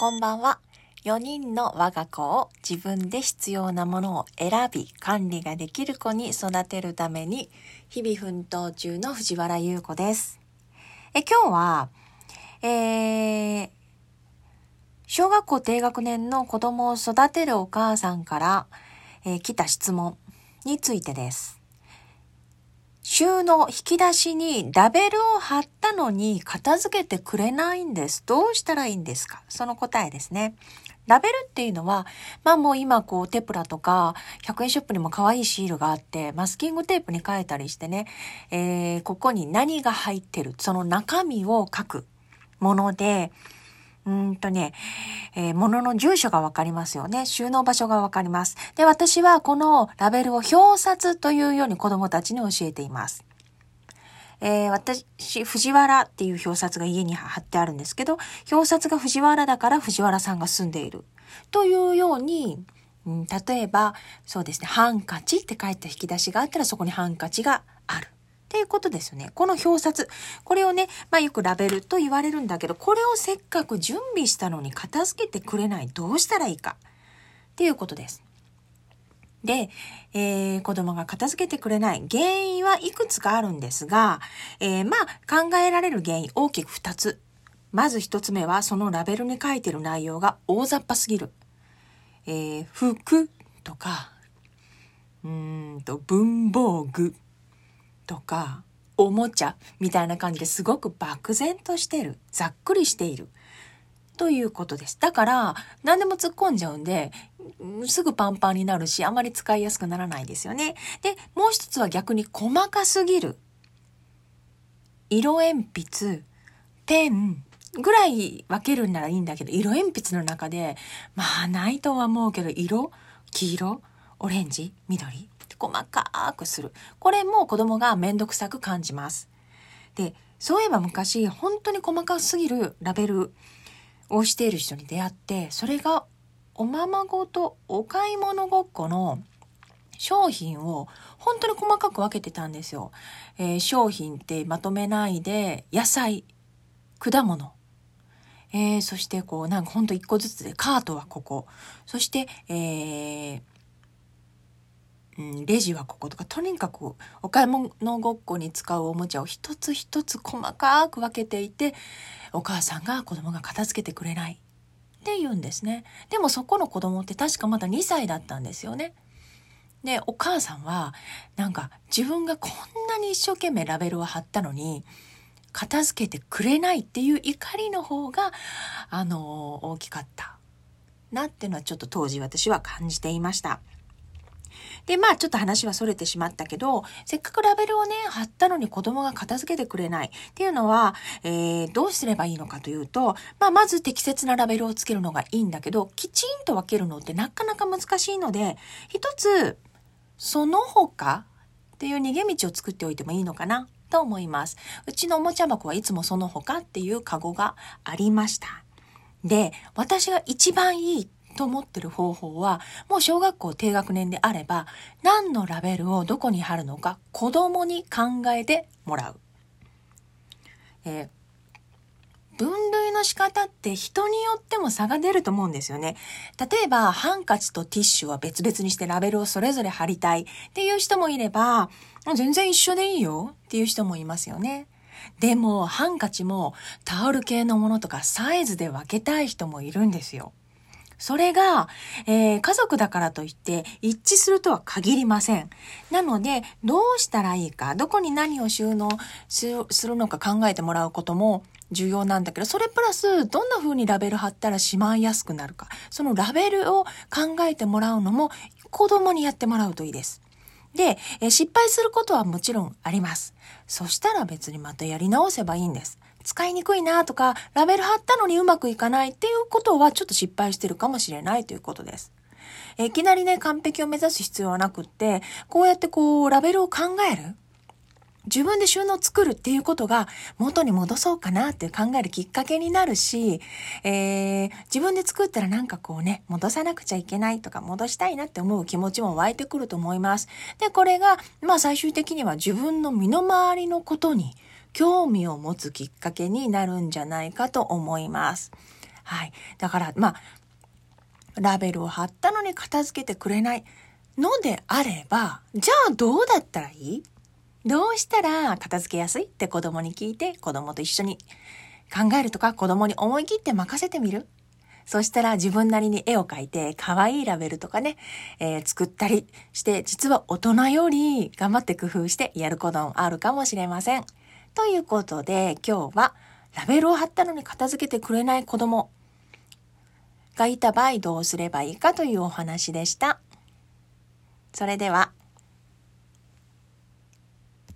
こんばんは。4人の我が子を自分で必要なものを選び管理ができる子に育てるために日々奮闘中の藤原優子です。え今日は、えー、小学校低学年の子供を育てるお母さんから、えー、来た質問についてです。収納、引き出しにラベルを貼ったのに片付けてくれないんです。どうしたらいいんですか？その答えですね。ラベルっていうのは、まあもう今こうテプラとか100円ショップにも可愛いシールがあって、マスキングテープに書いたりしてね、えー、ここに何が入ってる、その中身を書くもので、うんとね、えー、物の住所がわかりますよね。収納場所がわかります。で、私はこのラベルを表札というように子供たちに教えています。えー、私、藤原っていう表札が家に貼ってあるんですけど、表札が藤原だから藤原さんが住んでいる。というように、うん、例えば、そうですね、ハンカチって書いた引き出しがあったらそこにハンカチがある。っていうことですよね。この表札。これをね、まあよくラベルと言われるんだけど、これをせっかく準備したのに片付けてくれない。どうしたらいいか。っていうことです。で、えー、子供が片付けてくれない原因はいくつかあるんですが、えー、まあ考えられる原因大きく2つ。まず1つ目はそのラベルに書いてる内容が大雑把すぎる。えー、服とか、うんと文房具とかおもちゃみたいな感じですごく漠然としてるざっくりしている。ということです。だから何でも突っ込んじゃうんですぐパンパンになるしあまり使いやすくならないですよね。でもう一つは逆に細かすぎる。色鉛筆ペンぐらい分けるんならいいんだけど色鉛筆の中でまあないとは思うけど色黄色オレンジ緑。細かくする。これも子供がめんどくさく感じます。で、そういえば昔、本当に細かすぎるラベルをしている人に出会って、それがおままごとお買い物ごっこの商品を本当に細かく分けてたんですよ。えー、商品ってまとめないで、野菜、果物、えー、そしてこう、なんかほんと一個ずつで、カートはここ。そして、えー、うん、レジはこことか、とにかくお買い物ごっこに使うおもちゃを一つ一つ細かく分けていて、お母さんが子供が片付けてくれないって言うんですね。でもそこの子供って確かまだ2歳だったんですよね。で、お母さんは、なんか自分がこんなに一生懸命ラベルを貼ったのに、片付けてくれないっていう怒りの方が、あの大きかったなっていうのはちょっと当時私は感じていました。で、まあちょっと話は逸れてしまったけど、せっかくラベルをね、貼ったのに子供が片付けてくれないっていうのは、えー、どうすればいいのかというと、まあまず適切なラベルをつけるのがいいんだけど、きちんと分けるのってなかなか難しいので、一つ、その他っていう逃げ道を作っておいてもいいのかなと思います。うちのおもちゃ箱はいつもその他っていうカゴがありました。で、私が一番いいっと思ってる方法は、もう小学校低学年であれば、何のラベルをどこに貼るのか子供に考えてもらう。えー、分類の仕方って人によっても差が出ると思うんですよね。例えば、ハンカチとティッシュは別々にしてラベルをそれぞれ貼りたいっていう人もいれば、全然一緒でいいよっていう人もいますよね。でも、ハンカチもタオル系のものとかサイズで分けたい人もいるんですよ。それが、えー、家族だからといって一致するとは限りません。なので、どうしたらいいか、どこに何を収納するのか考えてもらうことも重要なんだけど、それプラス、どんな風にラベル貼ったらしまいやすくなるか、そのラベルを考えてもらうのも子供にやってもらうといいです。で、え失敗することはもちろんあります。そしたら別にまたやり直せばいいんです。使いにくいなとか、ラベル貼ったのにうまくいかないっていうことはちょっと失敗してるかもしれないということです。いきなりね、完璧を目指す必要はなくって、こうやってこう、ラベルを考える。自分で収納作るっていうことが元に戻そうかなって考えるきっかけになるし、えー、自分で作ったらなんかこうね、戻さなくちゃいけないとか戻したいなって思う気持ちも湧いてくると思います。で、これが、まあ最終的には自分の身の回りのことに興味を持つきっかけになるんじゃないかと思います。はい。だから、まあ、ラベルを貼ったのに片付けてくれないのであれば、じゃあどうだったらいい？どうしたら片付けやすいって子供に聞いて子供と一緒に考えるとか子供に思い切って任せてみる？そしたら自分なりに絵を描いて可愛いラベルとかね、えー、作ったりして実は大人より頑張って工夫してやることもあるかもしれません。ということで今日はラベルを貼ったのに片付けてくれない子供がいた場合どうすればいいかというお話でした。それでは